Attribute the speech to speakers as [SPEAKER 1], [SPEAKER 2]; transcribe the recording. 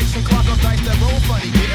[SPEAKER 1] lights and clock of dice that roll funny.